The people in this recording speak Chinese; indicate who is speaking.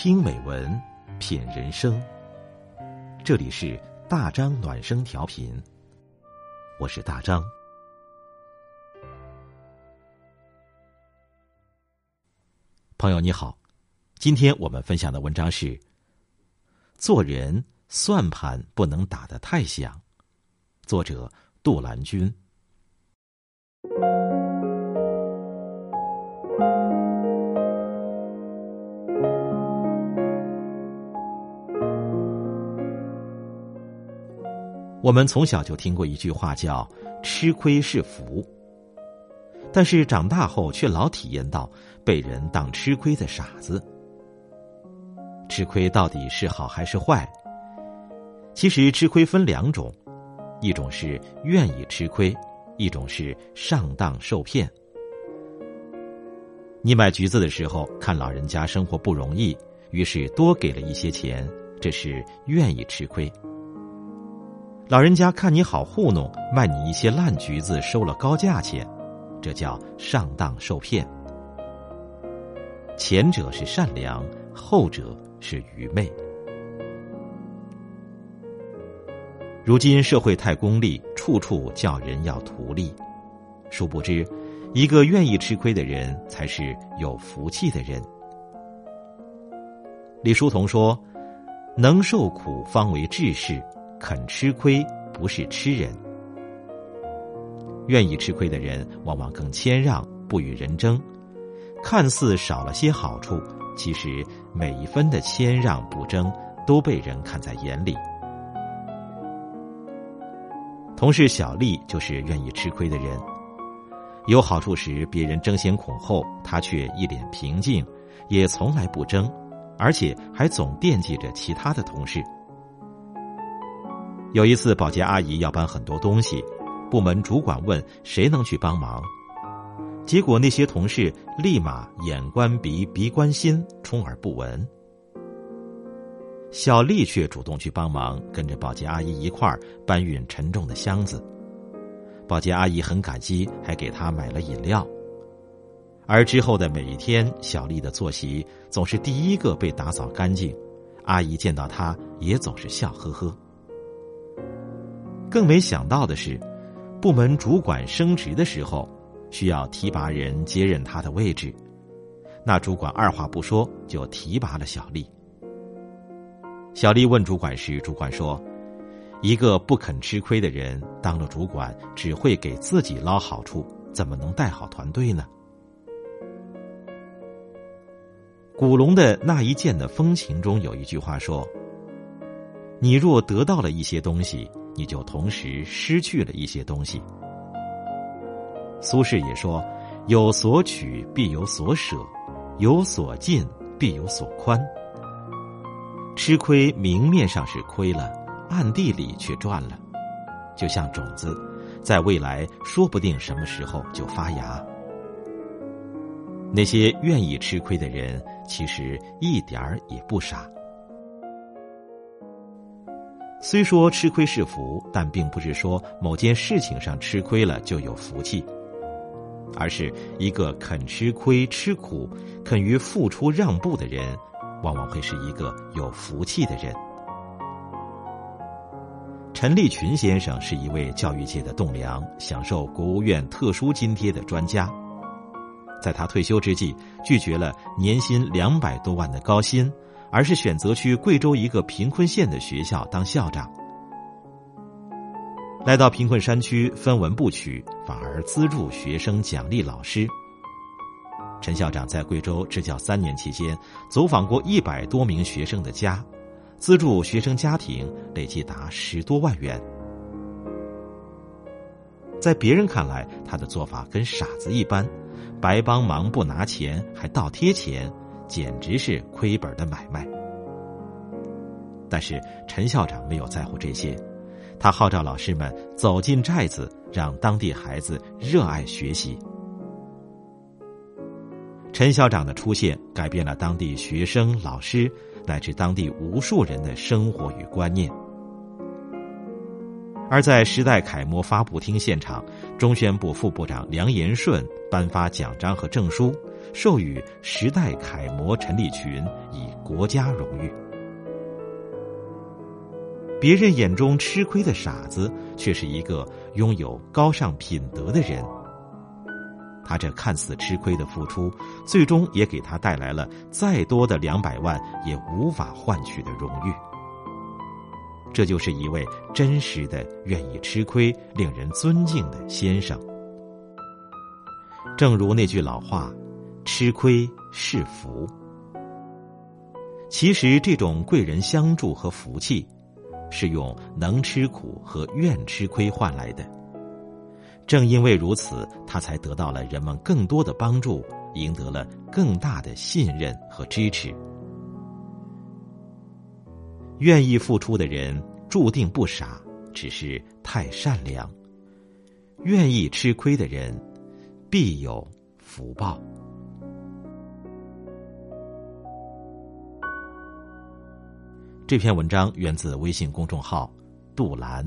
Speaker 1: 听美文，品人生。这里是大张暖声调频，我是大张。朋友你好，今天我们分享的文章是：做人算盘不能打得太响。作者杜兰君。我们从小就听过一句话，叫“吃亏是福”，但是长大后却老体验到被人当吃亏的傻子。吃亏到底是好还是坏？其实吃亏分两种，一种是愿意吃亏，一种是上当受骗。你买橘子的时候，看老人家生活不容易，于是多给了一些钱，这是愿意吃亏。老人家看你好糊弄，卖你一些烂橘子，收了高价钱，这叫上当受骗。前者是善良，后者是愚昧。如今社会太功利，处处叫人要图利，殊不知，一个愿意吃亏的人才是有福气的人。李叔同说：“能受苦方为志士。”肯吃亏不是吃人，愿意吃亏的人往往更谦让，不与人争。看似少了些好处，其实每一分的谦让不争都被人看在眼里。同事小丽就是愿意吃亏的人，有好处时别人争先恐后，她却一脸平静，也从来不争，而且还总惦记着其他的同事。有一次，保洁阿姨要搬很多东西，部门主管问谁能去帮忙，结果那些同事立马眼观鼻，鼻观心，充耳不闻。小丽却主动去帮忙，跟着保洁阿姨一块儿搬运沉重的箱子。保洁阿姨很感激，还给她买了饮料。而之后的每一天，小丽的作息总是第一个被打扫干净，阿姨见到她也总是笑呵呵。更没想到的是，部门主管升职的时候，需要提拔人接任他的位置。那主管二话不说就提拔了小丽。小丽问主管时，主管说：“一个不肯吃亏的人当了主管，只会给自己捞好处，怎么能带好团队呢？”古龙的那一剑的风情中有一句话说：“你若得到了一些东西。”你就同时失去了一些东西。苏轼也说：“有所取必有所舍，有所进必有所宽。”吃亏明面上是亏了，暗地里却赚了。就像种子，在未来说不定什么时候就发芽。那些愿意吃亏的人，其实一点儿也不傻。虽说吃亏是福，但并不是说某件事情上吃亏了就有福气，而是一个肯吃亏、吃苦、肯于付出让步的人，往往会是一个有福气的人。陈立群先生是一位教育界的栋梁，享受国务院特殊津贴的专家，在他退休之际，拒绝了年薪两百多万的高薪。而是选择去贵州一个贫困县的学校当校长。来到贫困山区，分文不取，反而资助学生、奖励老师。陈校长在贵州支教三年期间，走访过一百多名学生的家，资助学生家庭累计达十多万元。在别人看来，他的做法跟傻子一般，白帮忙不拿钱，还倒贴钱。简直是亏本的买卖。但是陈校长没有在乎这些，他号召老师们走进寨子，让当地孩子热爱学习。陈校长的出现改变了当地学生、老师乃至当地无数人的生活与观念。而在时代楷模发布厅现场，中宣部副部长梁延顺颁发奖章和证书。授予时代楷模陈立群以国家荣誉。别人眼中吃亏的傻子，却是一个拥有高尚品德的人。他这看似吃亏的付出，最终也给他带来了再多的两百万也无法换取的荣誉。这就是一位真实的、愿意吃亏、令人尊敬的先生。正如那句老话：“吃亏是福。”其实，这种贵人相助和福气。是用能吃苦和愿吃亏换来的。正因为如此，他才得到了人们更多的帮助，赢得了更大的信任和支持。愿意付出的人注定不傻，只是太善良；愿意吃亏的人必有福报。这篇文章源自微信公众号“杜兰”。